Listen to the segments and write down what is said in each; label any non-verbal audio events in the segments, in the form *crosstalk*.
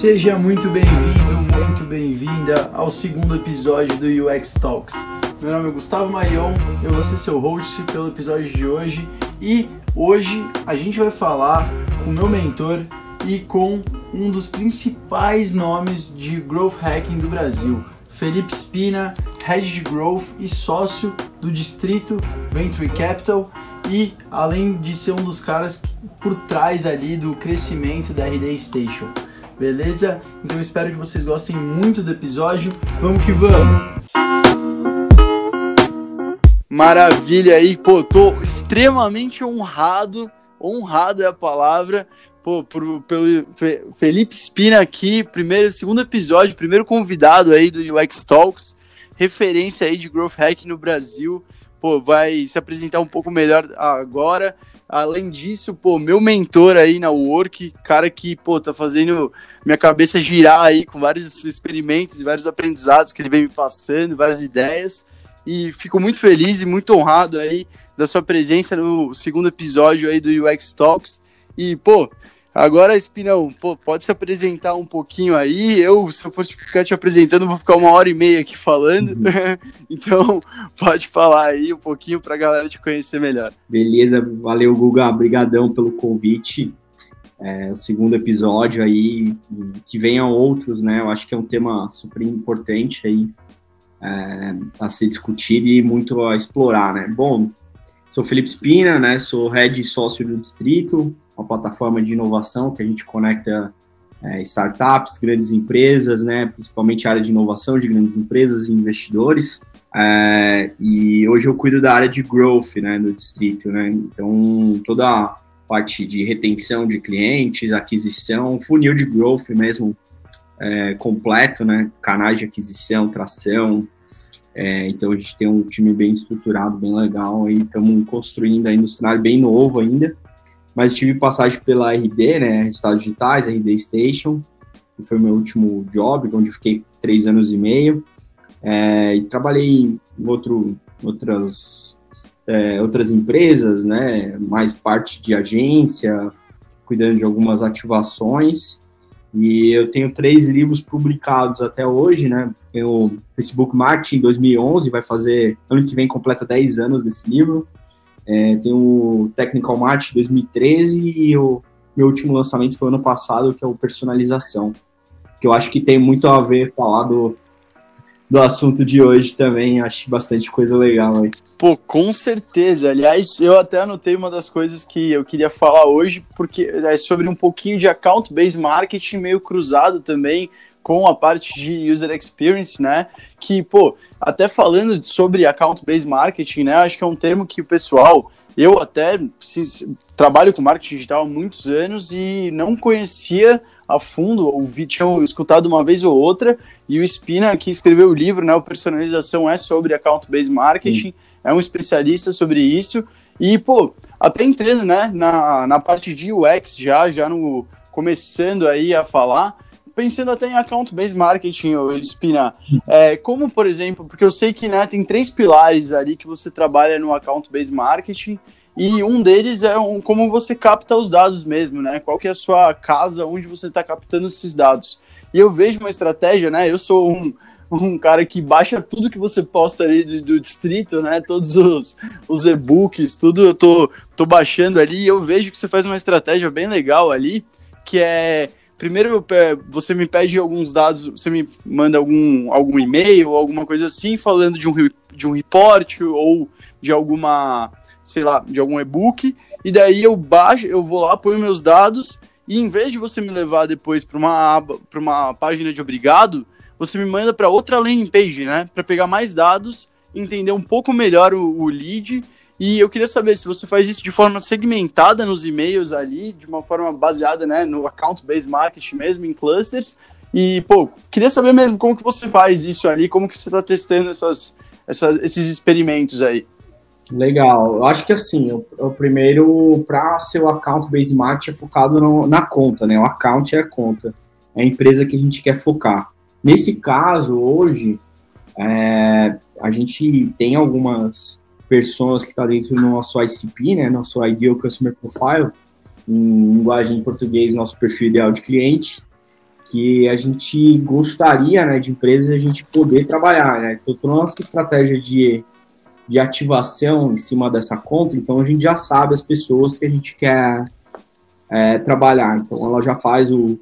Seja muito bem-vindo, muito bem-vinda ao segundo episódio do UX Talks. Meu nome é Gustavo Marion, eu vou ser seu host pelo episódio de hoje e hoje a gente vai falar com meu mentor e com um dos principais nomes de growth hacking do Brasil, Felipe Spina, Head de Growth e sócio do Distrito Venture Capital e além de ser um dos caras por trás ali do crescimento da RD Station. Beleza? Então espero que vocês gostem muito do episódio. Vamos que vamos! Maravilha aí, pô, tô extremamente honrado, honrado é a palavra, pô, por, pelo Felipe Spina aqui, primeiro, segundo episódio, primeiro convidado aí do UX Talks, referência aí de Growth Hack no Brasil, pô, vai se apresentar um pouco melhor agora, Além disso, pô, meu mentor aí na Work, cara que, pô, tá fazendo minha cabeça girar aí com vários experimentos e vários aprendizados que ele vem me passando, várias ideias. E fico muito feliz e muito honrado aí da sua presença no segundo episódio aí do UX Talks. E, pô, Agora, Espinão, pô, pode se apresentar um pouquinho aí. Eu, se eu fosse ficar te apresentando, vou ficar uma hora e meia aqui falando. Uhum. *laughs* então, pode falar aí um pouquinho para a galera te conhecer melhor. Beleza, valeu, Guga. Obrigadão pelo convite. É, o segundo episódio aí, que venham outros, né? Eu acho que é um tema super importante aí é, a ser discutido e muito a explorar, né? Bom, sou Felipe Espina, né? Sou head sócio do distrito, uma plataforma de inovação que a gente conecta é, startups, grandes empresas, né, principalmente a área de inovação de grandes empresas e investidores. É, e hoje eu cuido da área de growth né, no distrito. Né, então, toda a parte de retenção de clientes, aquisição, funil de growth mesmo é, completo, né, canais de aquisição, tração. É, então, a gente tem um time bem estruturado, bem legal. E estamos construindo aí no cenário bem novo ainda mas tive passagem pela RD, né, Resultados Digitais, RD Station, que foi o meu último job, onde fiquei três anos e meio, é, e trabalhei em outro, outras, é, outras empresas, né, mais parte de agência, cuidando de algumas ativações, e eu tenho três livros publicados até hoje, né, o Facebook Marketing 2011, vai fazer, ano que vem completa 10 anos desse livro, é, tem o Technical March 2013 e o meu último lançamento foi ano passado, que é o Personalização, que eu acho que tem muito a ver falar do, do assunto de hoje também, acho bastante coisa legal aí. Pô, com certeza. Aliás, eu até anotei uma das coisas que eu queria falar hoje, porque é sobre um pouquinho de account-based marketing meio cruzado também com a parte de user experience, né? Que, pô, até falando sobre account-based marketing, né? Acho que é um termo que o pessoal, eu até se, trabalho com marketing digital há muitos anos e não conhecia a fundo, ouvi, tinha escutado uma vez ou outra, e o Spina, que escreveu o livro, né? O Personalização é sobre account-based marketing, Sim. é um especialista sobre isso, e, pô, até entrando, né, na, na parte de UX já, já no começando aí a falar, pensando até em account-based marketing, Espina, é, como, por exemplo, porque eu sei que né, tem três pilares ali que você trabalha no account-based marketing, e um deles é um, como você capta os dados mesmo, né? Qual que é a sua casa, onde você está captando esses dados. E eu vejo uma estratégia, né? Eu sou um, um cara que baixa tudo que você posta ali do, do distrito, né? Todos os, os e-books, tudo eu tô, tô baixando ali e eu vejo que você faz uma estratégia bem legal ali, que é primeiro você me pede alguns dados, você me manda algum, algum e-mail ou alguma coisa assim, falando de um, de um report ou de alguma, sei lá, de algum e-book, e daí eu baixo, eu vou lá, ponho meus dados, e em vez de você me levar depois para uma aba, para uma página de obrigado, você me manda para outra landing page, né, para pegar mais dados, entender um pouco melhor o, o lead e eu queria saber se você faz isso de forma segmentada nos e-mails ali, de uma forma baseada né, no account-based marketing mesmo, em clusters. E, pô, queria saber mesmo como que você faz isso ali, como que você está testando essas, essas, esses experimentos aí. Legal. Eu acho que assim, o, o primeiro, para ser o account-based marketing é focado no, na conta, né? O account é a conta. É a empresa que a gente quer focar. Nesse caso, hoje, é, a gente tem algumas pessoas que está dentro do nosso ICP, né, nosso Ideal Customer Profile, em linguagem em português, nosso perfil ideal de cliente, que a gente gostaria, né, de empresas a gente poder trabalhar, né? Então, toda a nossa estratégia de, de ativação em cima dessa conta, então a gente já sabe as pessoas que a gente quer é, trabalhar. Então, ela já faz o,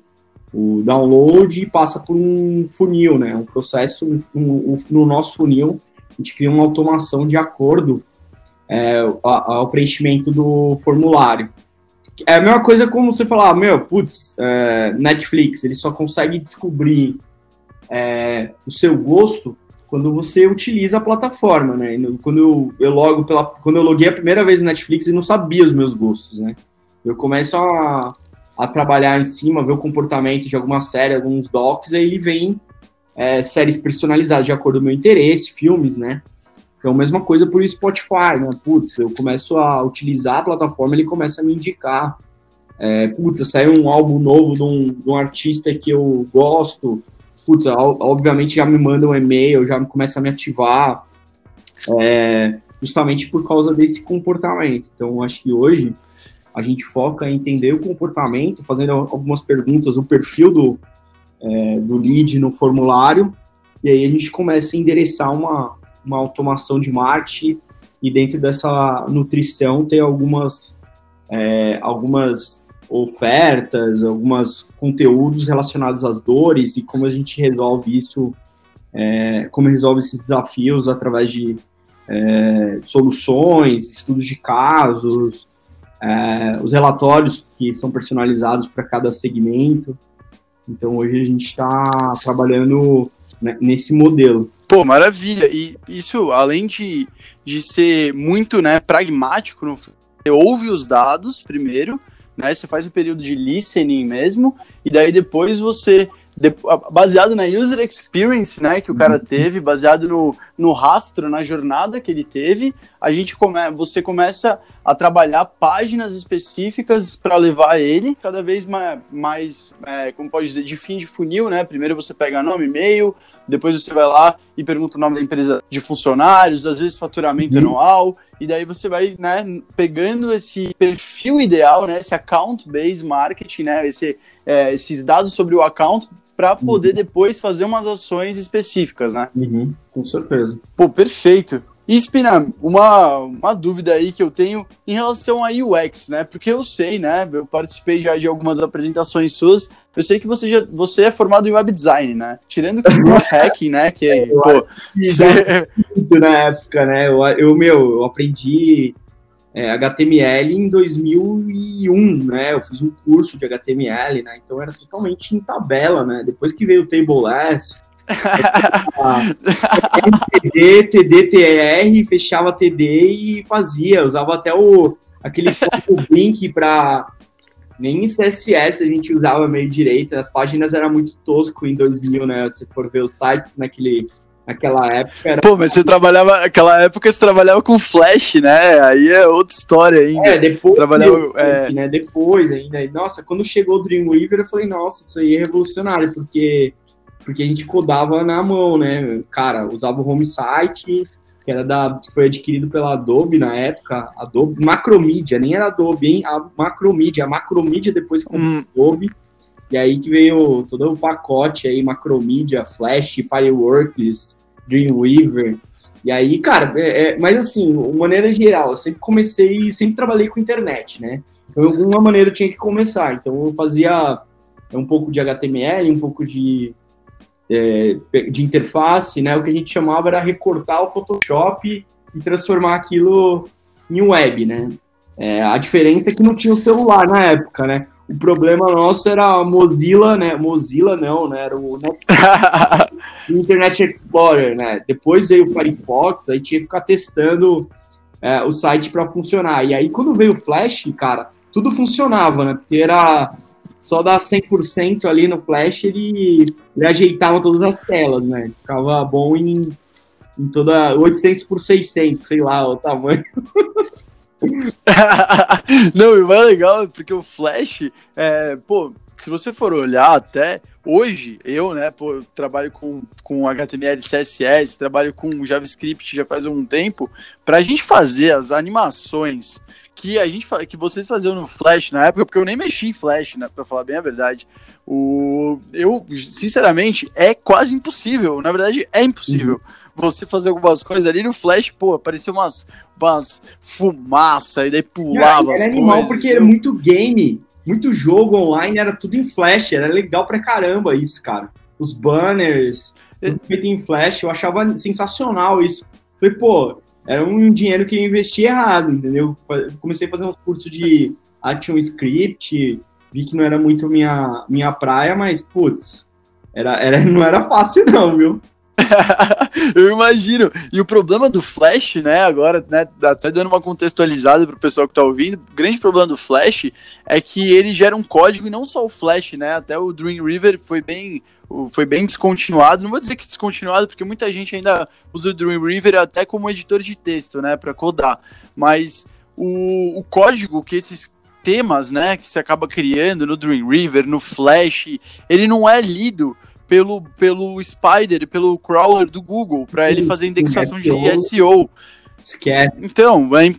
o download e passa por um funil, né? Um processo um, um, no nosso funil, a gente cria uma automação de acordo é, ao preenchimento do formulário. É a mesma coisa como você falar, meu, putz, é, Netflix, ele só consegue descobrir é, o seu gosto quando você utiliza a plataforma, né? Quando eu, eu logo pela, quando eu loguei a primeira vez no Netflix, eu não sabia os meus gostos, né? Eu começo a, a trabalhar em cima, ver o comportamento de alguma série, alguns docs, aí ele vem é, séries personalizadas de acordo com o meu interesse, filmes, né? Então, mesma coisa por Spotify, né? Putz, eu começo a utilizar a plataforma, ele começa a me indicar. É, putz, saiu um álbum novo de um, de um artista que eu gosto. Putz, obviamente já me manda um e-mail, já começa a me ativar. É, justamente por causa desse comportamento. Então, acho que hoje a gente foca em entender o comportamento, fazendo algumas perguntas, o perfil do, é, do lead no formulário, e aí a gente começa a endereçar uma, uma automação de marketing e dentro dessa nutrição tem algumas, é, algumas ofertas, alguns conteúdos relacionados às dores e como a gente resolve isso, é, como resolve esses desafios através de é, soluções, estudos de casos, é, os relatórios que são personalizados para cada segmento. Então hoje a gente está trabalhando né, nesse modelo. Pô, maravilha. E isso, além de, de ser muito né, pragmático, você ouve os dados primeiro, né? Você faz um período de listening mesmo, e daí depois você baseado na user experience, né, que o cara uhum. teve, baseado no, no rastro, na jornada que ele teve, a gente come, você começa a trabalhar páginas específicas para levar ele cada vez mais, mais é, como pode dizer, de fim de funil, né? Primeiro você pega nome, e-mail, depois você vai lá e pergunta o nome da empresa de funcionários, às vezes faturamento uhum. anual, e daí você vai, né, pegando esse perfil ideal, né, esse account based marketing, né, esse, é, esses dados sobre o account para poder uhum. depois fazer umas ações específicas, né? Uhum, com certeza. Pô, perfeito. E Spina, uma, uma dúvida aí que eu tenho em relação a UX, né? Porque eu sei, né? Eu participei já de algumas apresentações suas. Eu sei que você já você é formado em web design, né? Tirando que o *laughs* hacking, né? Que é, pô, você... na época, né? Eu, eu meu, eu aprendi é, HTML em 2001, né? Eu fiz um curso de HTML, né? Então era totalmente em tabela, né? Depois que veio o Tableless, TD, TD, TR, fechava TD e fazia. Usava até o aquele link *laughs* para nem CSS a gente usava meio direito. As páginas eram muito tosco em 2000, né? Se for ver os sites naquele Naquela época era. Pô, mas você trabalhava. Naquela época você trabalhava com Flash, né? Aí é outra história ainda. É, depois. Trabalhava, é... né? Depois ainda. Nossa, quando chegou o Dreamweaver, eu falei, nossa, isso aí é revolucionário, porque, porque a gente codava na mão, né? Cara, usava o home site, que era da. que foi adquirido pela Adobe na época. Adobe, Macromedia, nem era Adobe, hein? A Macromedia. A Macromedia depois comprou hum. Adobe. E aí que veio todo o pacote aí, Macromedia, Flash, Fireworks, Dreamweaver. E aí, cara, é, é, mas assim, de maneira geral, eu sempre comecei, sempre trabalhei com internet, né? Então, de alguma maneira eu tinha que começar. Então, eu fazia um pouco de HTML, um pouco de, é, de interface, né? O que a gente chamava era recortar o Photoshop e transformar aquilo em web, né? É, a diferença é que não tinha o celular na época, né? O problema nosso era a Mozilla, né? Mozilla não, né? Era *laughs* o Internet Explorer, né? Depois veio o Firefox, aí tinha que ficar testando é, o site para funcionar. E aí, quando veio o Flash, cara, tudo funcionava, né? Porque era só dar 100% ali no Flash, ele, ele ajeitava todas as telas, né? Ficava bom em, em toda 800 por 600, sei lá o tamanho. *laughs* *laughs* Não, e o mais legal é porque o Flash, é, pô, se você for olhar até hoje, eu, né, pô, eu trabalho com, com HTML, CSS, trabalho com JavaScript já faz um tempo, para a gente fazer as animações que a gente que vocês faziam no Flash na época, porque eu nem mexi em Flash, né, para falar bem a verdade. O eu, sinceramente, é quase impossível, na verdade é impossível. Uhum você fazer algumas coisas ali no Flash, pô, aparecia umas, umas fumaça e daí pulava. Era, era animal porque era muito game, muito jogo online, era tudo em Flash, era legal pra caramba isso, cara. Os banners, tudo feito em Flash, eu achava sensacional isso. Falei, pô, era um dinheiro que eu investi errado, entendeu? Comecei a fazer uns cursos de ActionScript, vi que não era muito minha, minha praia, mas, putz, era, era, *laughs* não era fácil não, viu? *laughs* eu imagino. E o problema do Flash, né, agora, né, até dando uma contextualizada para o pessoal que está ouvindo, o grande problema do Flash é que ele gera um código e não só o Flash, né, até o Dreamweaver foi bem foi bem descontinuado. Não vou dizer que descontinuado, porque muita gente ainda usa o Dreamweaver até como editor de texto, né, para codar. Mas o, o código que esses temas, né, que se acaba criando no Dreamweaver, no Flash, ele não é lido pelo, pelo Spider, pelo crawler do Google, para ele fazer indexação de SEO. Esquece. Então, é,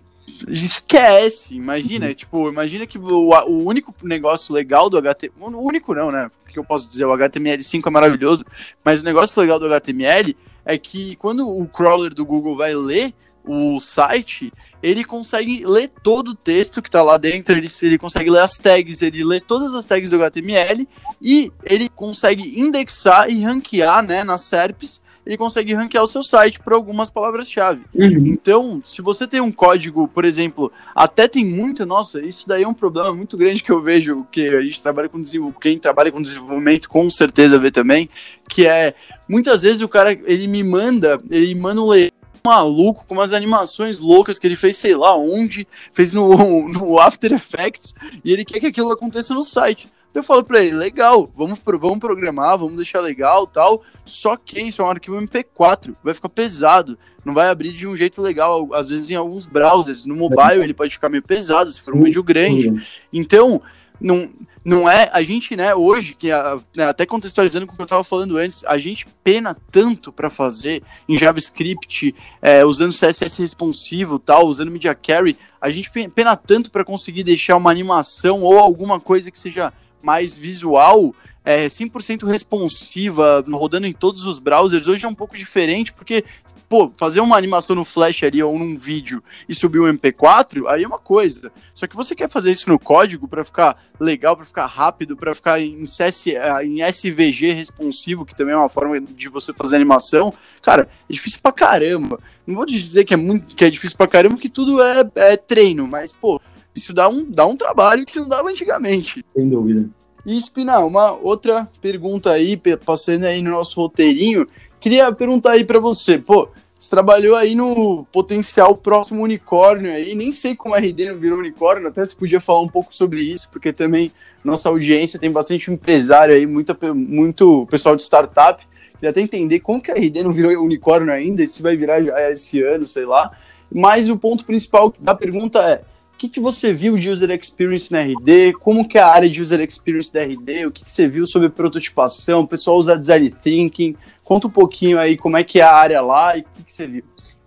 esquece. Imagina, uhum. tipo, imagina que o, o único negócio legal do HTML, o único não, né? Que eu posso dizer, o HTML5 é maravilhoso, mas o negócio legal do HTML é que quando o crawler do Google vai ler o site, ele consegue ler todo o texto que está lá dentro, ele, ele consegue ler as tags, ele lê todas as tags do HTML e ele consegue indexar e ranquear né, nas SERPs ele consegue ranquear o seu site por algumas palavras-chave. Uhum. Então, se você tem um código, por exemplo, até tem muito, nossa, isso daí é um problema muito grande que eu vejo, que a gente trabalha com desenvolvimento, quem trabalha com desenvolvimento com certeza vê também, que é, muitas vezes o cara, ele me manda, ele manda um layout maluco, com umas animações loucas que ele fez, sei lá onde, fez no, *laughs* no After Effects, e ele quer que aquilo aconteça no site. Então eu falo para ele, legal, vamos, vamos programar, vamos deixar legal tal, só que isso é um arquivo MP4, vai ficar pesado, não vai abrir de um jeito legal, às vezes em alguns browsers, no mobile ele pode ficar meio pesado, se for um vídeo grande. Então, não, não é a gente, né, hoje, que né, até contextualizando com o que eu estava falando antes, a gente pena tanto para fazer em JavaScript, é, usando CSS responsivo, tal, usando Media Carry, a gente pena tanto para conseguir deixar uma animação ou alguma coisa que seja mais visual, é, 100% responsiva, rodando em todos os browsers, hoje é um pouco diferente, porque, pô, fazer uma animação no Flash ali ou num vídeo e subir um MP4, aí é uma coisa. Só que você quer fazer isso no código para ficar legal, para ficar rápido, para ficar em, CS, em SVG responsivo, que também é uma forma de você fazer animação, cara, é difícil pra caramba. Não vou dizer que é muito que é difícil pra caramba, que tudo é, é treino, mas, pô, isso dá um, dá um trabalho que não dava antigamente. Sem dúvida. E Espinal, uma outra pergunta aí, passando aí no nosso roteirinho, queria perguntar aí para você, pô, você trabalhou aí no potencial próximo unicórnio aí, nem sei como a RD não virou unicórnio, até se podia falar um pouco sobre isso, porque também nossa audiência tem bastante empresário aí, muita, muito pessoal de startup, queria até entender como que a RD não virou unicórnio ainda, se vai virar já esse ano, sei lá, mas o ponto principal da pergunta é, que, que você viu de User Experience na RD? Como que é a área de User Experience da RD? O que, que você viu sobre prototipação? O pessoal usa Design Thinking? Conta um pouquinho aí como é que é a área lá e o que, que você viu.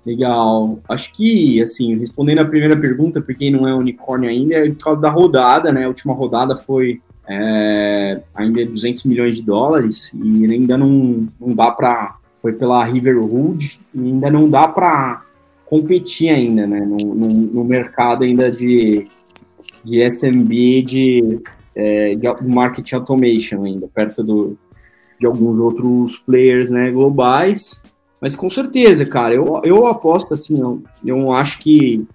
Legal. Acho que, assim, respondendo a primeira pergunta, por quem não é unicórnio ainda, é por causa da rodada, né? A última rodada foi é, ainda 200 milhões de dólares e ainda não, não dá para... Foi pela Riverwood e ainda não dá para competir ainda, né, no, no, no mercado ainda de, de SMB, de, é, de marketing automation ainda, perto do, de alguns outros players, né, globais, mas com certeza, cara, eu, eu aposto assim, eu, eu acho que,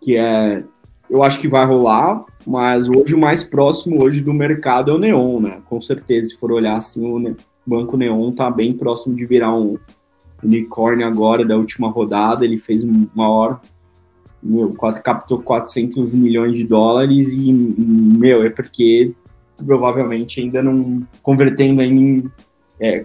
que é, eu acho que vai rolar, mas hoje o mais próximo hoje do mercado é o Neon, né, com certeza, se for olhar assim, o Banco Neon tá bem próximo de virar um, unicórnio agora da última rodada, ele fez uma hora, meu, captou 400 milhões de dólares e, meu, é porque provavelmente ainda não convertendo em, é, é,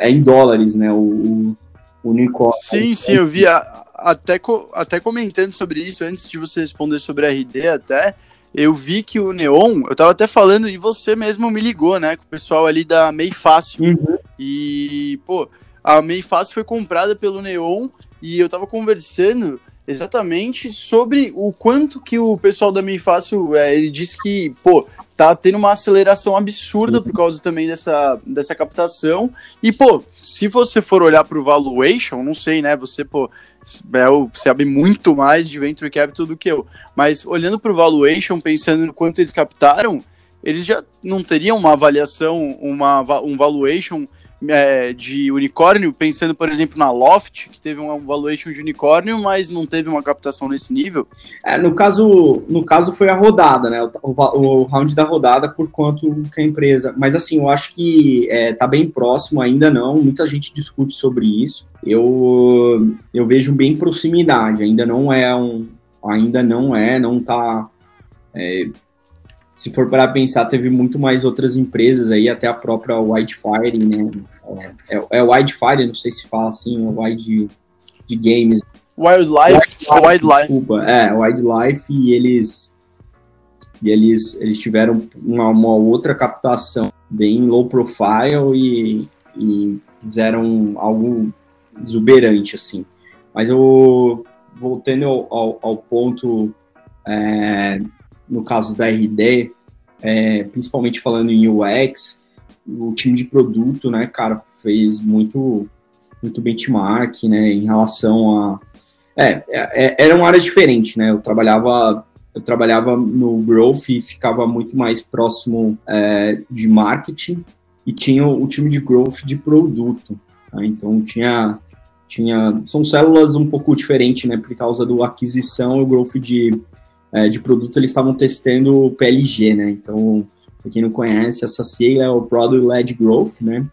é em dólares, né, o, unicórnio. Sim, sim, eu vi a, até, até comentando sobre isso antes de você responder sobre a RD até, eu vi que o Neon, eu tava até falando, e você mesmo me ligou, né, com o pessoal ali da Mei Fácil. Uhum. E, pô, a Mei Fácil foi comprada pelo Neon e eu tava conversando exatamente sobre o quanto que o pessoal da Mei Fácil, é, ele disse que, pô, tá tendo uma aceleração absurda por causa também dessa, dessa captação. E, pô, se você for olhar para o valuation, não sei, né? Você, pô, é, você sabe muito mais de venture capital do que eu. Mas olhando para o valuation, pensando no quanto eles captaram, eles já não teriam uma avaliação, uma, um valuation é, de unicórnio, pensando, por exemplo, na Loft, que teve um valuation de unicórnio, mas não teve uma captação nesse nível? É, no caso, no caso foi a rodada, né? O, o, o round da rodada por quanto que a empresa. Mas assim, eu acho que é, tá bem próximo, ainda não. Muita gente discute sobre isso. Eu, eu vejo bem proximidade, ainda não é um. Ainda não é, não tá. É, se for para pensar, teve muito mais outras empresas aí, até a própria Wildfire, né? É, é, Wildfire, não sei se fala assim, o Wild de games. Wildlife, Wildlife, Wildlife. Desculpa, é, Wildlife, e eles e eles, eles tiveram uma, uma outra captação bem low profile e, e fizeram algo exuberante, assim. Mas eu, voltando ao, ao, ao ponto é, no caso da RD, é, principalmente falando em UX, o time de produto, né, cara, fez muito, muito benchmark, né, em relação a... É, é, era uma área diferente, né, eu trabalhava, eu trabalhava no growth e ficava muito mais próximo é, de marketing e tinha o, time de growth de produto, tá? então tinha tinha são células um pouco diferentes, né, por causa do aquisição e o growth de é, de produto, eles estavam testando o PLG, né? Então, para quem não conhece, essa sigla é o Product Led Growth, né?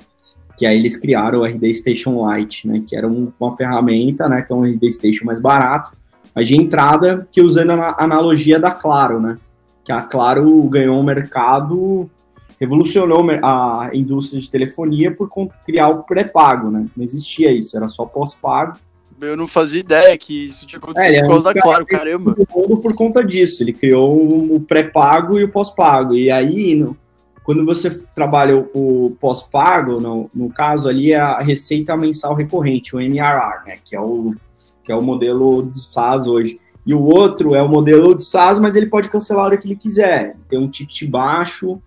Que aí eles criaram o RD Station Lite, né? Que era um, uma ferramenta, né? Que é um RD Station mais barato, mas de entrada, que usando a analogia da Claro, né? Que a Claro ganhou um mercado, revolucionou a indústria de telefonia por criar o pré-pago, né? Não existia isso, era só pós-pago eu não fazia ideia que isso tinha acontecido é, por causa é um da Claro, caramba. Por conta disso, ele criou o pré-pago e o pós-pago. E aí, no, quando você trabalha o, o pós-pago, no, no, caso ali é a receita mensal recorrente, o MRR, né, que é o, que é o modelo de SaaS hoje. E o outro é o modelo de SaaS, mas ele pode cancelar a hora que ele quiser. Tem um ticket baixo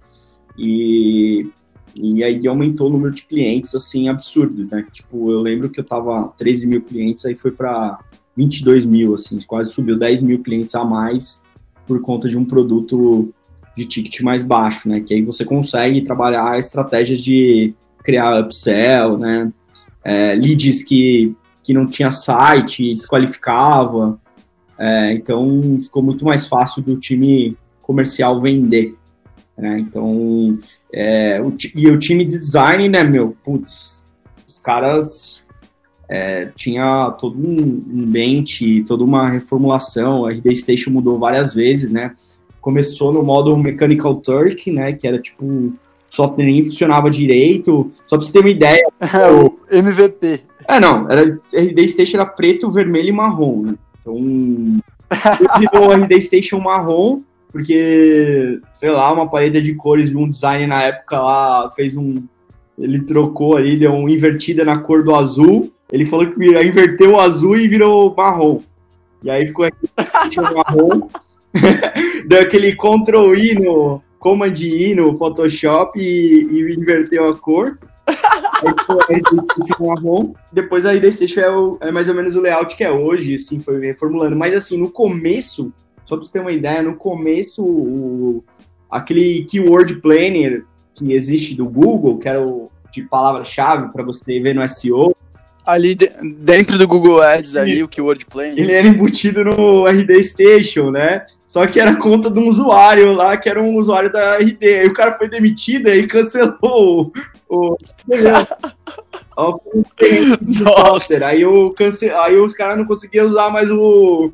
e e aí aumentou o número de clientes, assim, absurdo, né? Tipo, eu lembro que eu tava 13 mil clientes, aí foi para 22 mil, assim, quase subiu 10 mil clientes a mais por conta de um produto de ticket mais baixo, né? Que aí você consegue trabalhar estratégias de criar upsell, né? É, leads que, que não tinha site, qualificava. É, então, ficou muito mais fácil do time comercial vender. Né? Então, é, o, e o time de design, né, meu, putz, os caras é, tinha todo um, bench, toda uma reformulação, a RD Station mudou várias vezes, né? Começou no modo Mechanical Turk, né, que era tipo, o software nem funcionava direito, só pra você ter uma ideia. *laughs* É, o MVP. É, não, era, RD Station era preto, vermelho e marrom, né? Então, *laughs* virou RD Station marrom, porque, sei lá, uma paleta de cores de um design na época lá fez um. Ele trocou ali, deu uma invertida na cor do azul. Ele falou que inverteu o azul e virou marrom. E aí ficou aquele marrom. *laughs* deu aquele Ctrl I no Command I no Photoshop e, e inverteu a cor. marrom. Depois aí desse é, é mais ou menos o layout que é hoje, assim, foi reformulando. Mas assim, no começo só para você ter uma ideia, no começo, o, aquele keyword planner que existe do Google, que era o de palavra-chave para você ver no SEO. Ali de, dentro do Google Ads, ali, o keyword planner. Ele era embutido no RD Station, né? Só que era conta de um usuário lá, que era um usuário da RD. Aí o cara foi demitido e cancelou o. Nossa. *laughs* Aí, o cance... aí os caras não conseguiam usar mais o,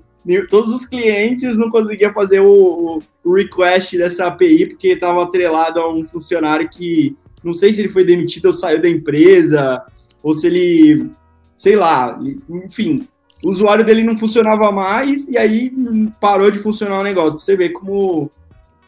todos os clientes não conseguiam fazer o, o request dessa API porque estava atrelado a um funcionário que não sei se ele foi demitido ou saiu da empresa, ou se ele sei lá, enfim, o usuário dele não funcionava mais e aí parou de funcionar o negócio. Você vê como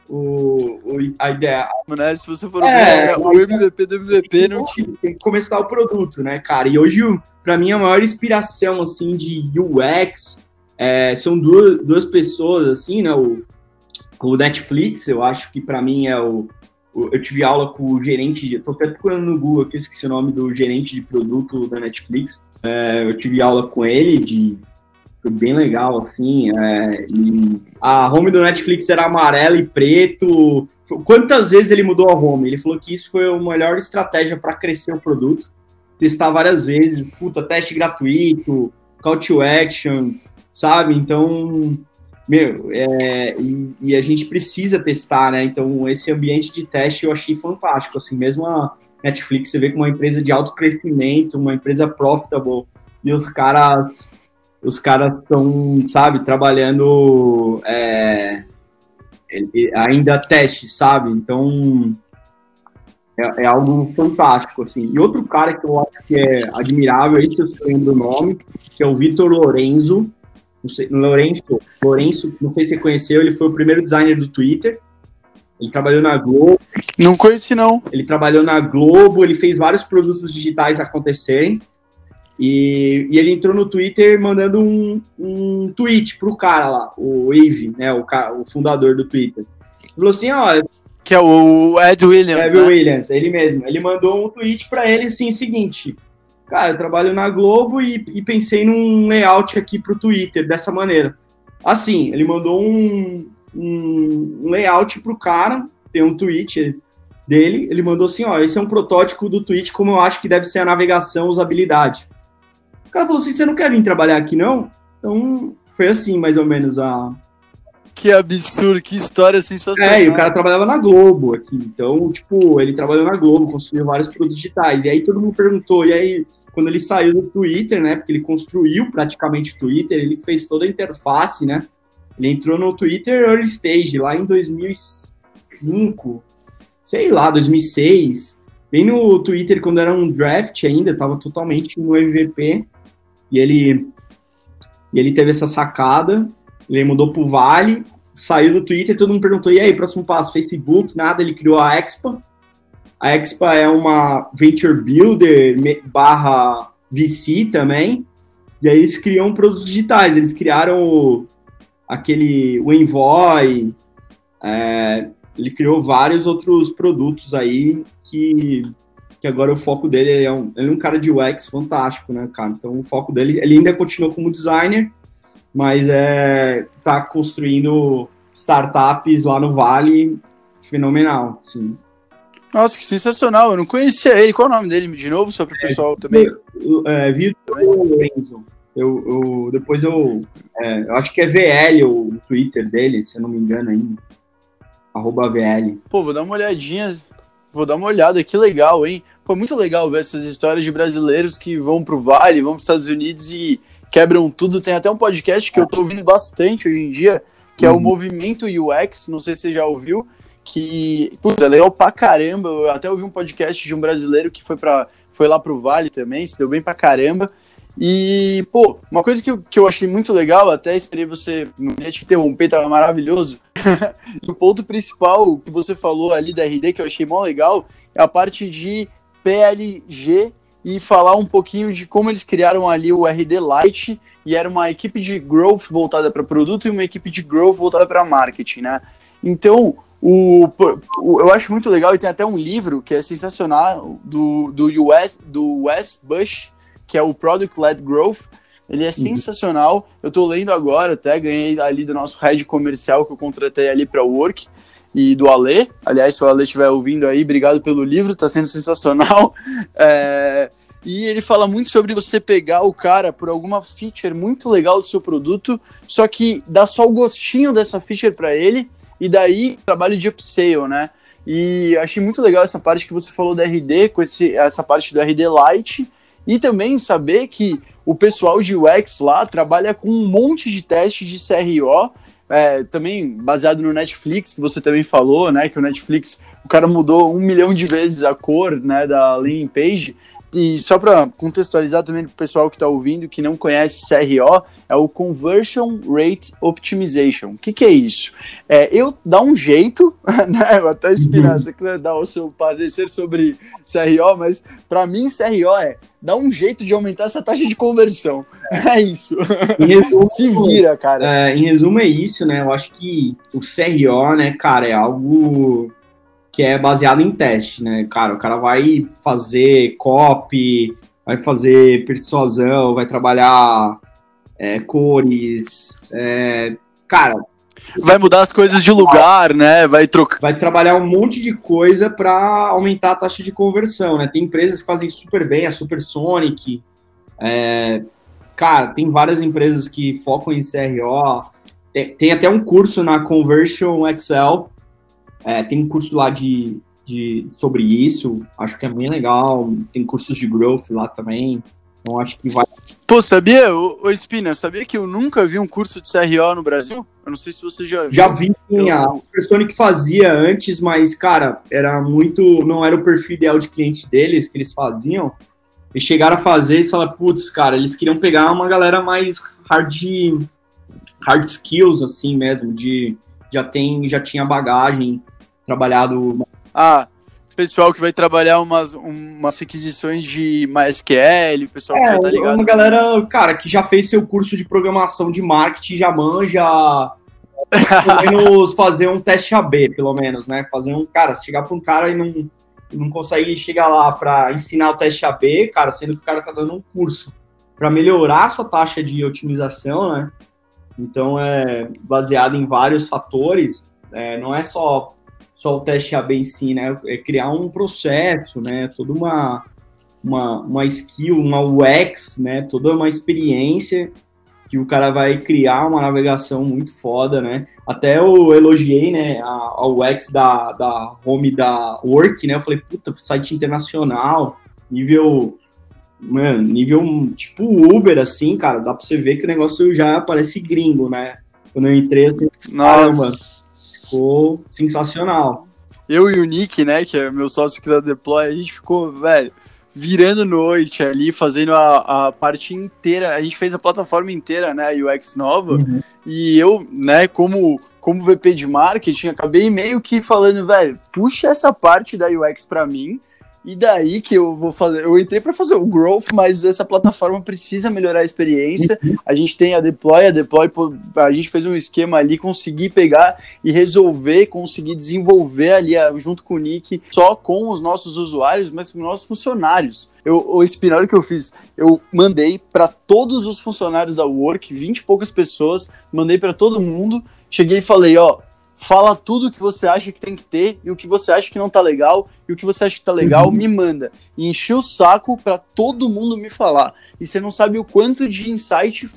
o, o, a ideia. Né? Se você for é, ver, o MVP do MVP não tinha. Tem que começar o produto, né, cara? E hoje, para mim, a maior inspiração assim, de UX é, são duas, duas pessoas, assim, né? O, o Netflix, eu acho que para mim é o, eu tive aula com o gerente, estou até procurando no Google, que eu esqueci o nome do gerente de produto da Netflix. É, eu tive aula com ele de foi bem legal, assim. É, a home do Netflix era amarela e preto. Quantas vezes ele mudou a home? Ele falou que isso foi a melhor estratégia para crescer o produto. Testar várias vezes, puta, teste gratuito, call to action, sabe? Então, meu, é, e, e, a gente precisa testar, né? Então, esse ambiente de teste eu achei fantástico, assim, mesmo a Netflix, você vê como uma empresa de alto crescimento, uma empresa profitable, e os caras, os caras estão, sabe, trabalhando é, ainda teste, sabe? Então, é, é, algo fantástico, assim. E outro cara que eu acho que é admirável, esse eu lembro o nome, que é o Vitor Lorenzo, não sei, Lourenço, Lourenço, não sei se você conheceu, ele foi o primeiro designer do Twitter. Ele trabalhou na Globo. Não conheci, não. Ele trabalhou na Globo, ele fez vários produtos digitais acontecerem. E, e ele entrou no Twitter mandando um, um tweet pro cara lá, o Eve, né, o, o fundador do Twitter. Ele falou assim, ó... Que é o Ed Williams, Ed né? Williams, ele mesmo. Ele mandou um tweet para ele, assim, o seguinte cara, eu trabalho na Globo e, e pensei num layout aqui para o Twitter dessa maneira. Assim, ele mandou um, um, um layout para o cara, tem um tweet dele, ele mandou assim, ó, esse é um protótipo do tweet como eu acho que deve ser a navegação, usabilidade. O cara falou assim, você não quer vir trabalhar aqui não? Então, foi assim, mais ou menos, a... Que absurdo, que história sensacional. É, e o cara trabalhava na Globo aqui, então, tipo, ele trabalhou na Globo, construiu vários produtos digitais, e aí todo mundo perguntou, e aí quando ele saiu do Twitter, né? Porque ele construiu praticamente o Twitter, ele fez toda a interface, né? Ele entrou no Twitter Early Stage lá em 2005, sei lá, 2006. Bem no Twitter quando era um draft ainda, tava totalmente no MVP. E ele e ele teve essa sacada, ele mudou pro Vale, saiu do Twitter, todo mundo perguntou: "E aí, próximo passo, Facebook?" Nada, ele criou a Expa, a Expa é uma venture builder barra VC também. E aí eles criam produtos digitais. Eles criaram o, aquele o Envoy. É, ele criou vários outros produtos aí que, que agora o foco dele é um, ele é um cara de UX fantástico, né, cara? Então o foco dele, ele ainda continua como designer, mas é tá construindo startups lá no Vale fenomenal, sim. Nossa, que sensacional. Eu não conhecia ele. Qual é o nome dele de novo, só para o é, pessoal também? É, Vitor Lorenzo. Eu, eu, depois eu, é, eu acho que é VL o Twitter dele, se eu não me engano ainda. Arroba VL. Pô, vou dar uma olhadinha. Vou dar uma olhada, que legal, hein? Foi muito legal ver essas histórias de brasileiros que vão pro Vale, vão para os Estados Unidos e quebram tudo. Tem até um podcast que eu tô ouvindo bastante hoje em dia, que é o uhum. Movimento UX, não sei se você já ouviu, que, puta, é legal pra caramba. Eu até ouvi um podcast de um brasileiro que foi, pra, foi lá pro Vale também, se deu bem pra caramba. E, pô, uma coisa que eu, que eu achei muito legal, até esperei você, não ia te interromper, tava maravilhoso. *laughs* o ponto principal que você falou ali da RD, que eu achei mó legal, é a parte de PLG e falar um pouquinho de como eles criaram ali o RD Lite e era uma equipe de growth voltada para produto e uma equipe de growth voltada para marketing, né? Então, o, o, eu acho muito legal e tem até um livro que é sensacional do, do US, do Wes Bush, que é o Product Led Growth. Ele é uhum. sensacional. Eu estou lendo agora, até ganhei ali do nosso head comercial que eu contratei ali para o Work e do Ale. Aliás, se o Ale estiver ouvindo aí, obrigado pelo livro, está sendo sensacional. *laughs* É, e ele fala muito sobre você pegar o cara por alguma feature muito legal do seu produto, só que dá só o gostinho dessa feature para ele e daí trabalho de upsale, né? E achei muito legal essa parte que você falou da RD, com esse, essa parte do RD Lite, e também saber que o pessoal de UX lá trabalha com um monte de testes de CRO, é, também baseado no Netflix, que você também falou, né? Que o Netflix, o cara mudou um milhão de vezes a cor né, da landing page. e só para contextualizar também para o pessoal que está ouvindo, que não conhece CRO, é o Conversion Rate Optimization. O que, que é isso? É eu dar um jeito, *laughs* né? Eu até inspirar, uhum. você quer dar o seu parecer sobre CRO, mas para mim CRO é dar um jeito de aumentar essa taxa de conversão. É, *laughs* é isso. Resumo, Se vira, cara. É, em resumo é isso, né? Eu acho que o CRO, né, cara, é algo que é baseado em teste, né? Cara, o cara vai fazer copy, vai fazer persuasão, vai trabalhar é, cores, é, cara. Vai mudar as coisas de lugar, né? Vai trocar. Vai trabalhar um monte de coisa para aumentar a taxa de conversão, né? Tem empresas que fazem super bem, a Supersonic. É, cara, tem várias empresas que focam em CRO. Tem, tem até um curso na Conversion Excel é, tem um curso lá de, de, sobre isso, acho que é bem legal. Tem cursos de growth lá também. Então acho que vai. Pô, sabia, ô, ô sabia que eu nunca vi um curso de CRO no Brasil? Eu não sei se você já viu. Já vi, sim, eu... a fazia antes, mas, cara, era muito. Não era o perfil ideal de cliente deles que eles faziam. E chegaram a fazer e falaram, putz, cara, eles queriam pegar uma galera mais hard, hard skills, assim mesmo, de já tem, já tinha bagagem trabalhado. Ah, pessoal que vai trabalhar umas, umas requisições de MySQL, pessoal é, que já tá ligado. Uma galera, cara, que já fez seu curso de programação de marketing, já manja. *laughs* pelo menos fazer um teste AB, pelo menos, né? Fazer um. Cara, chegar para um cara e não, não consegue chegar lá para ensinar o teste AB, cara, sendo que o cara tá dando um curso para melhorar a sua taxa de otimização, né? Então é baseado em vários fatores. É, não é só só o teste AB em si, né? É criar um processo, né? Toda uma, uma, uma skill, uma UX, né? Toda uma experiência que o cara vai criar uma navegação muito foda, né? Até eu elogiei, né, a, a UX da, da home da Work, né? Eu falei, puta, site internacional, nível, mano, nível tipo Uber, assim, cara, dá pra você ver que o negócio já parece gringo, né? Quando eu entrei, eu falei, caramba, ficou sensacional. Eu e o Nick, né, que é meu sócio aqui da Deploy, a gente ficou, velho, virando noite ali, fazendo a, a parte inteira. A gente fez a plataforma inteira, né, a UX nova. Uhum. E eu, né, como, como VP de marketing, acabei meio que falando, velho, puxa essa parte da UX para mim e daí que eu vou fazer. Eu entrei para fazer o growth, mas essa plataforma precisa melhorar a experiência. Uhum. A gente tem a deploy, a deploy, a gente fez um esquema ali, conseguir pegar e resolver, conseguir desenvolver ali junto com o Nick, só com os nossos usuários, mas com os nossos funcionários. Eu, o espinal que eu fiz, eu mandei para todos os funcionários da Work, 20 e poucas pessoas, mandei para todo mundo. Cheguei e falei, ó, fala tudo o que você acha que tem que ter e o que você acha que não tá legal e o que você acha que tá legal, uhum. me manda. E enchi o saco para todo mundo me falar. E você não sabe o quanto de insight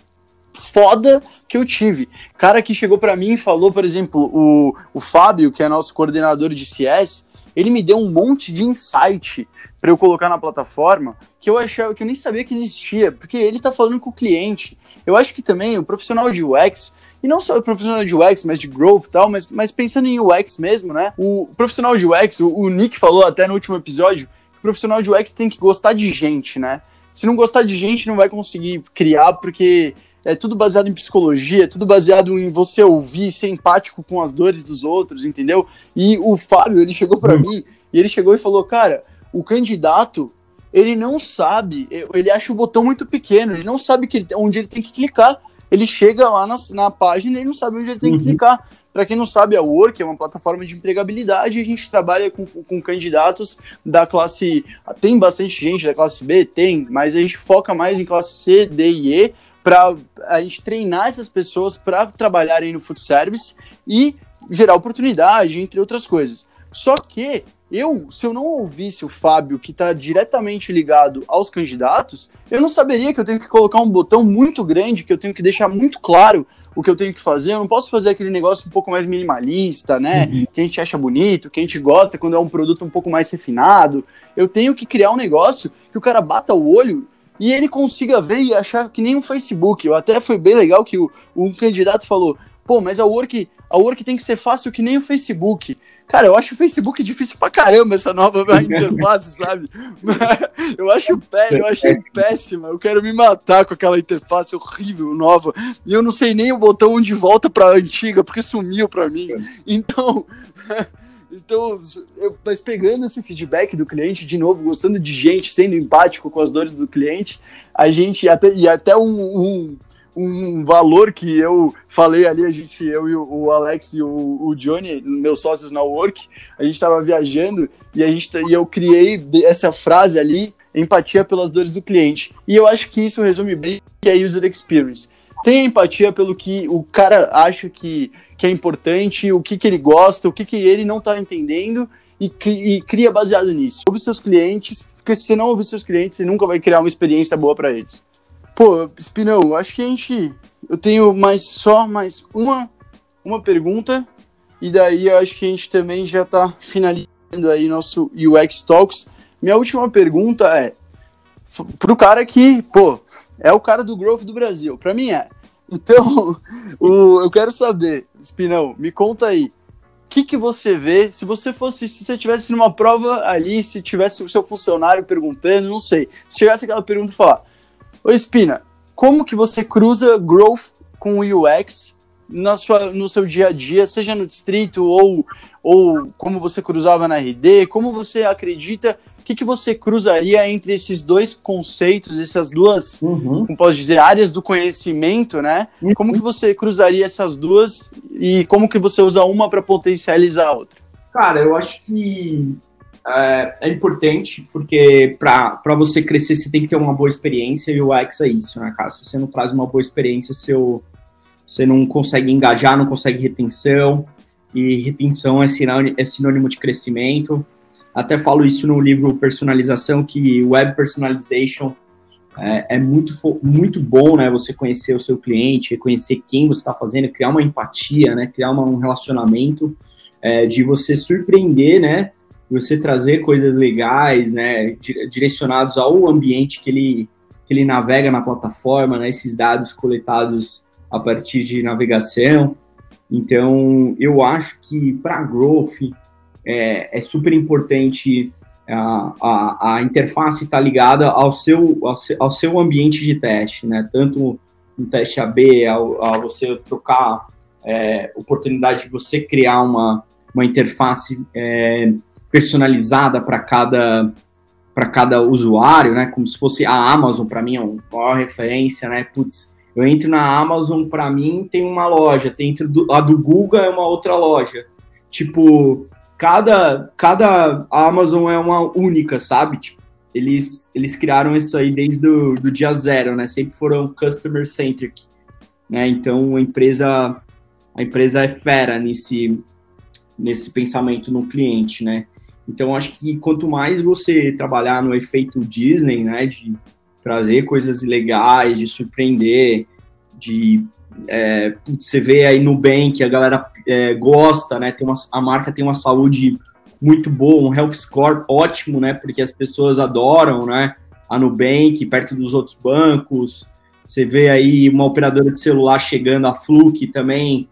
foda que eu tive. Cara que chegou para mim e falou, por exemplo, o, o Fábio, que é nosso coordenador de CS, ele me deu um monte de insight para eu colocar na plataforma que eu achava que eu nem sabia que existia, porque ele tá falando com o cliente. Eu acho que também o profissional de UX, e não só o profissional de UX, mas de growth e tal, mas, mas pensando em UX mesmo, né? O profissional de UX, o, o Nick falou até no último episódio, que o profissional de UX tem que gostar de gente, né? Se não gostar de gente, não vai conseguir criar, porque é tudo baseado em psicologia, é tudo baseado em você ouvir, ser empático com as dores dos outros, entendeu? E o Fábio, ele chegou para hum. mim e ele chegou e falou: Cara, o candidato, ele não sabe, ele acha o botão muito pequeno, ele não sabe que ele, onde ele tem que clicar ele chega lá na, na página e não sabe onde ele tem que uhum. clicar. Para quem não sabe, a Work é uma plataforma de empregabilidade. A gente trabalha com, com candidatos da classe. Tem bastante gente da classe B? Tem, mas a gente foca mais em classe C, D e E para a gente treinar essas pessoas para trabalharem no food service e gerar oportunidade, entre outras coisas. Só que eu, se eu não ouvisse o Fábio, que está diretamente ligado aos candidatos, eu não saberia que eu tenho que colocar um botão muito grande, que eu tenho que deixar muito claro o que eu tenho que fazer. Eu não posso fazer aquele negócio um pouco mais minimalista, né? Uhum. Que a gente acha bonito, que a gente gosta quando é um produto um pouco mais refinado. Eu tenho que criar um negócio que o cara bata o olho e ele consiga ver e achar que nem um Facebook. Eu até foi bem legal que o, um candidato falou: pô, mas a Work a work tem que ser fácil que nem o Facebook. Cara, eu acho o Facebook difícil pra caramba, essa nova *laughs* interface, sabe? *laughs* eu acho pé, eu achei péssima. Eu quero me matar com aquela interface horrível, nova. E eu não sei nem o botão onde volta pra antiga, porque sumiu pra mim. Então. *laughs* Então, eu, mas pegando esse feedback do cliente, de novo, gostando de gente, sendo empático com as dores do cliente, a gente, até, e até um, um um valor que eu falei ali, a gente, eu e o Alex e o, o Johnny, meus sócios na Work, a gente estava viajando e, a gente, e eu criei essa frase ali, empatia pelas dores do cliente. E eu acho que isso resume bem que é user experience. Tem empatia pelo que o cara acha que, que é importante, o que, que ele gosta, o que, que ele não está entendendo e, e, cria baseado nisso. Ouve seus clientes, porque se você não ouvir seus clientes, você nunca vai criar uma experiência boa para eles. Pô, Spinão, acho que a gente. Eu tenho mais só mais uma, uma pergunta. E daí eu acho que a gente também já está finalizando aí nosso UX Talks. Minha última pergunta é pro cara que, pô, é o cara do growth do Brasil. Para mim é. Então, *laughs* o, eu quero saber, Spinão, me conta aí. O que, que você vê se você fosse, se você tivesse numa prova ali, se tivesse o seu funcionário perguntando, não sei, se tivesse aquela pergunta e falar, Ô Espina, como que você cruza growth com UX na sua, no seu dia a dia, seja no distrito ou, ou como você cruzava na RD? Como você acredita? O que, que você cruzaria entre esses dois conceitos, essas duas, uhum. como posso dizer, áreas do conhecimento, né? Uhum. Como que você cruzaria essas duas e como que você usa uma para potencializar a outra? Cara, eu acho que é, é importante, porque para você crescer você tem que ter uma boa experiência e o UX é isso, né, cara? Se você não traz uma boa experiência, seu, você não consegue engajar, não consegue retenção, e retenção é sinônimo, é sinônimo de crescimento. Até falo isso no livro Personalização, que Web Personalization é, é, muito, muito bom, né? Você conhecer o seu cliente, conhecer quem você está fazendo, criar uma empatia, né? Criar uma, um relacionamento, é, de você surpreender, né? Você trazer coisas legais, né, direcionados ao ambiente que ele, que ele navega na plataforma, né, esses dados coletados a partir de navegação. Então, eu acho que para growth é, é, super importante a, a, a interface estar tá ligada ao seu, ao seu, ao, seu, ambiente de teste, né, tanto no teste AB, ao, ao você trocar é, oportunidade de você criar uma, uma interface é, personalizada para cada para cada usuário, né? Como se fosse a Amazon para mim é uma referência, né? Putz, eu entro na Amazon, para mim tem uma loja, dentro do, a do Google é uma outra loja. Tipo, cada cada Amazon é uma única, sabe? Tipo, eles eles criaram isso aí desde o do dia zero, né? Sempre foram customer centric, né? Então a empresa a empresa é fera nesse nesse pensamento no cliente, né? Então, acho que quanto mais você trabalhar no efeito Disney, né, de trazer coisas legais, de surpreender, de é, você vê aí no bem que a galera é, gosta, né, tem uma, a marca tem uma saúde muito boa, um health score ótimo, né, porque as pessoas adoram, né, a Nubank perto dos outros bancos. Você vê aí uma operadora de celular chegando, a Fluke também,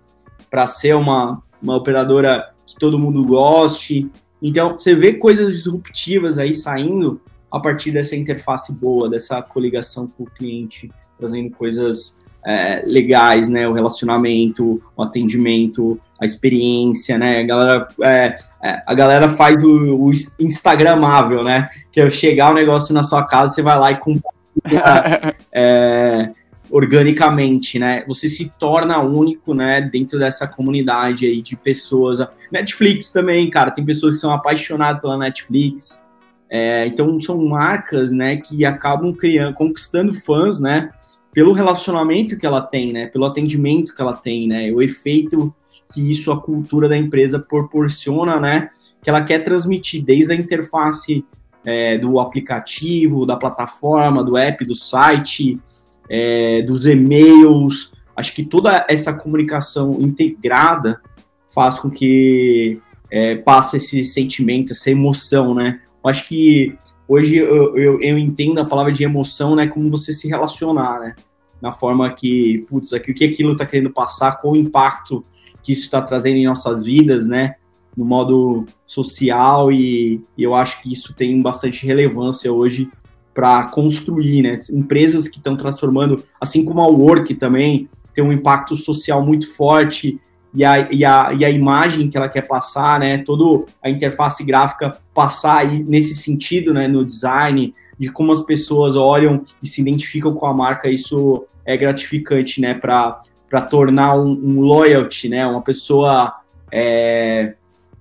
para ser uma, uma operadora que todo mundo goste. Então, você vê coisas disruptivas aí saindo a partir dessa interface boa, dessa coligação com o cliente, trazendo coisas é, legais, né? O relacionamento, o atendimento, a experiência, né? A galera, é, é, a galera faz o, o, Instagramável, né? Que é chegar o negócio na sua casa, você vai lá e compartilha. *laughs* organicamente, né? Você se torna único, né, dentro dessa comunidade aí de pessoas. Netflix também, cara, tem pessoas que são apaixonadas pela Netflix. É, então são marcas, né, que acabam criando, conquistando fãs, né, pelo relacionamento que ela tem, né, pelo atendimento que ela tem, né, o efeito que isso a cultura da empresa proporciona, né, que ela quer transmitir desde a interface é, do aplicativo, da plataforma, do app, do site, é, dos e-mails. Acho que toda essa comunicação integrada faz com que é, passe esse sentimento, essa emoção, né? Eu acho que hoje eu, eu, eu, entendo a palavra de emoção, né? Como você se relacionar, né? Na forma que, putz, aqui, o que aquilo está querendo passar, qual o impacto que isso está trazendo em nossas vidas, né? No modo social, e, e eu acho que isso tem bastante relevância hoje para construir, né? Empresas que estão transformando, assim como a Work também, tem um impacto social muito forte e a, e a, e a imagem que ela quer passar, né? Toda a interface gráfica passar aí nesse sentido, né? No design, de como as pessoas olham e se identificam com a marca, isso é gratificante, né? Para tornar um, um, loyalty, né? Uma pessoa. É,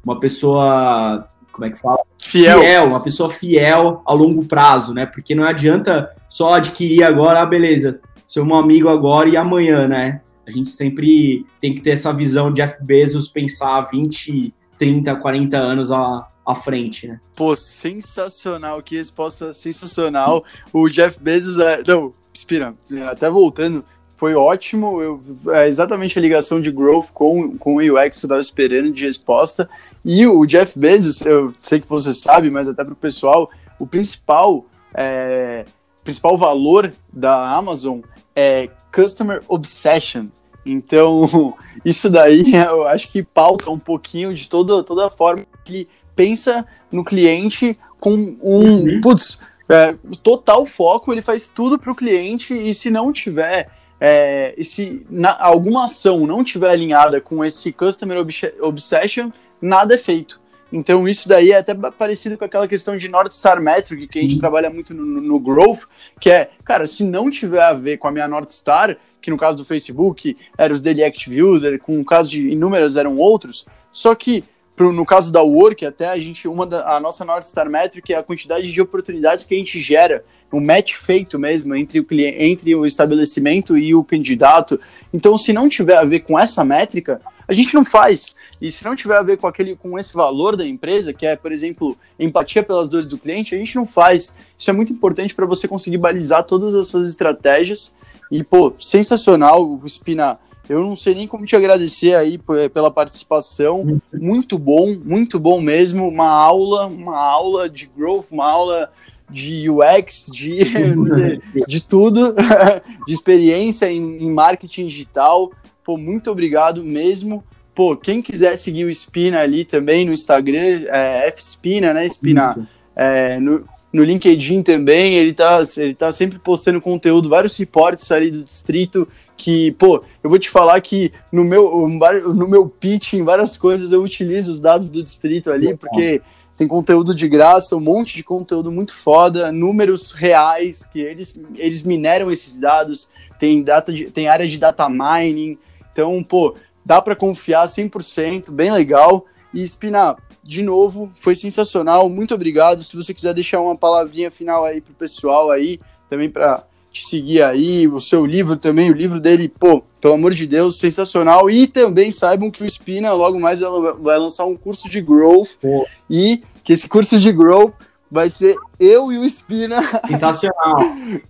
uma pessoa. Como é que fala? Fiel. fiel. Uma pessoa fiel a longo prazo, né? Porque não adianta só adquirir agora, ah, beleza, sou um amigo agora e amanhã, né? A gente sempre tem que ter essa visão de Jeff Bezos pensar 20, 30, 40 anos à, à frente, né? Pô, sensacional, que resposta sensacional. O Jeff Bezos, é... não, Spira, até voltando, foi ótimo, eu, é exatamente a ligação de growth com, com o UX que eu estava esperando de resposta. E o Jeff Bezos, eu sei que você sabe, mas até para o pessoal, o principal, é, principal valor da Amazon é Customer Obsession. Então, *laughs* isso daí eu acho que pauta um pouquinho de toda, toda a forma que ele pensa no cliente com um, uhum. putz, é, total foco, ele faz tudo para o cliente e se não tiver, é, e se na, alguma ação não tiver alinhada com esse Customer Obsession, nada é feito. Então, isso daí é até parecido com aquela questão de North Star Metric, que a gente uhum. trabalha muito no, no, Growth, que é, cara, se não tiver a ver com a minha North Star, que no caso do Facebook eram os Daily Active User, com o caso de inúmeros eram outros, só que no caso da Work, até a gente, uma da, a nossa North Star Metric é a quantidade de oportunidades que a gente gera, um match feito mesmo entre o cliente, entre o estabelecimento e o candidato. Então, se não tiver a ver com essa métrica, a gente não faz. E se não tiver a ver com aquele com esse valor da empresa, que é, por exemplo, empatia pelas dores do cliente, a gente não faz. Isso é muito importante para você conseguir balizar todas as suas estratégias. E, pô, sensacional, o Spina. Eu não sei nem como te agradecer aí pela participação. Muito bom, muito bom mesmo. Uma aula, uma aula de growth, uma aula de UX, de, de, *laughs* de tudo, *laughs* de experiência em, em marketing digital. Pô, muito obrigado mesmo. Pô, quem quiser seguir o Spina ali também no Instagram, é Fspina, né, Spina? É, no, no LinkedIn também, ele tá, ele tá sempre postando conteúdo, vários reportes ali do distrito que, pô, eu vou te falar que no meu, no meu pitch, em várias coisas, eu utilizo os dados do distrito ali, porque tem conteúdo de graça, um monte de conteúdo muito foda, números reais, que eles, eles mineram esses dados, tem, data de, tem área de data mining, então, pô, dá para confiar 100%, bem legal. E Spina, de novo, foi sensacional, muito obrigado. Se você quiser deixar uma palavrinha final aí pro pessoal aí, também para te seguir aí, o seu livro também, o livro dele, pô, pelo amor de Deus, sensacional. E também saibam que o Spina logo mais vai lançar um curso de growth pô. e que esse curso de growth vai ser eu e o Spina. Sensacional.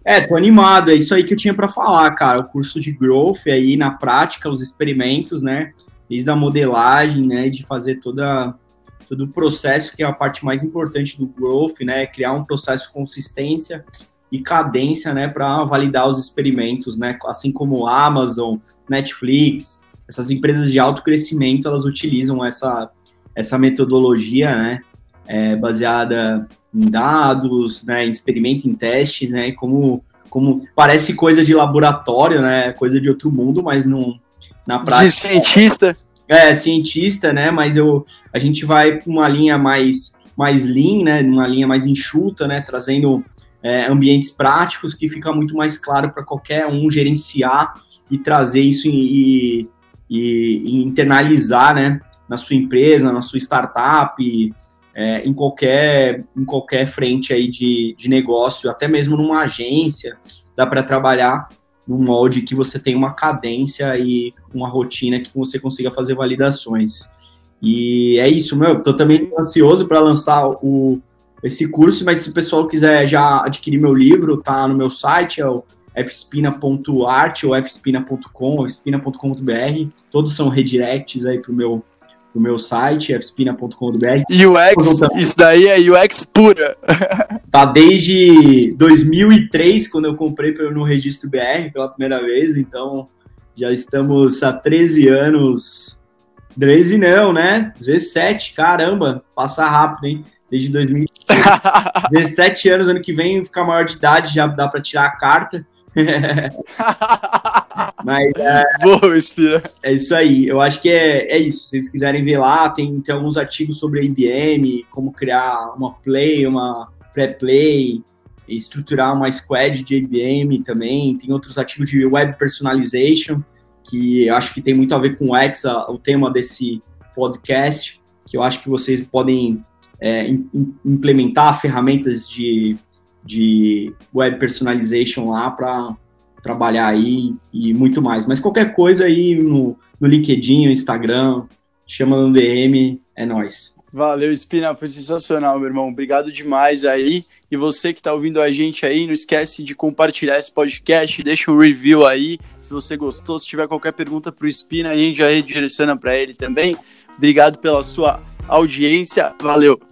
É, tô animado, é isso aí que eu tinha para falar, cara. O curso de growth aí na prática, os experimentos, né? Desde a modelagem, né, de fazer toda todo o processo que é a parte mais importante do growth, né, criar um processo de consistência e cadência, né, para validar os experimentos, né, assim como Amazon, Netflix, essas empresas de alto crescimento, elas utilizam essa essa metodologia, né, é, baseada em dados, né, em experimento, em testes, né, como, como parece coisa de laboratório, né, coisa de outro mundo, mas não, na prática... De cientista. É, cientista, né, mas eu, a gente vai para uma linha mais, mais lean, né, uma linha mais enxuta, né, trazendo é, ambientes práticos que fica muito mais claro para qualquer um gerenciar e trazer isso e, e, e internalizar, né, na sua empresa, na sua startup, é, em, qualquer, em qualquer frente aí de, de negócio, até mesmo numa agência, dá para trabalhar num molde que você tem uma cadência e uma rotina que você consiga fazer validações. E é isso, meu. Tô também ansioso para lançar o, esse curso, mas se o pessoal quiser já adquirir meu livro, tá no meu site, é o fspina.art ou fspina.com, fspina.com.br. Todos são redirects aí pro meu no meu site, fspina.com.br. UX, isso daí é UX pura. *laughs* tá desde 2003, quando eu comprei no Registro BR pela primeira vez, então já estamos há 13 anos 13 não, né? 17, caramba, passa rápido, hein? Desde 2017 *laughs* anos, ano que vem, ficar maior de idade, já dá para tirar a carta. *laughs* Mas é, Boa, Espira. é isso aí. Eu acho que é, é isso. Se vocês quiserem ver lá, tem, tem alguns artigos sobre a IBM, como criar uma play, uma pré-play, estruturar uma squad de IBM também. Tem outros artigos de web personalization, que eu acho que tem muito a ver com o Exa, o tema desse podcast, que eu acho que vocês podem é, implementar ferramentas de de web personalization lá para trabalhar aí e muito mais. Mas qualquer coisa aí no, no LinkedIn, no Instagram, chama no DM, é nós. Valeu, Espina, foi sensacional, meu irmão. Obrigado demais aí. E você que está ouvindo a gente aí, não esquece de compartilhar esse podcast, deixa um review aí, se você gostou. Se tiver qualquer pergunta para o Espina, a gente já redireciona para ele também. Obrigado pela sua audiência. Valeu!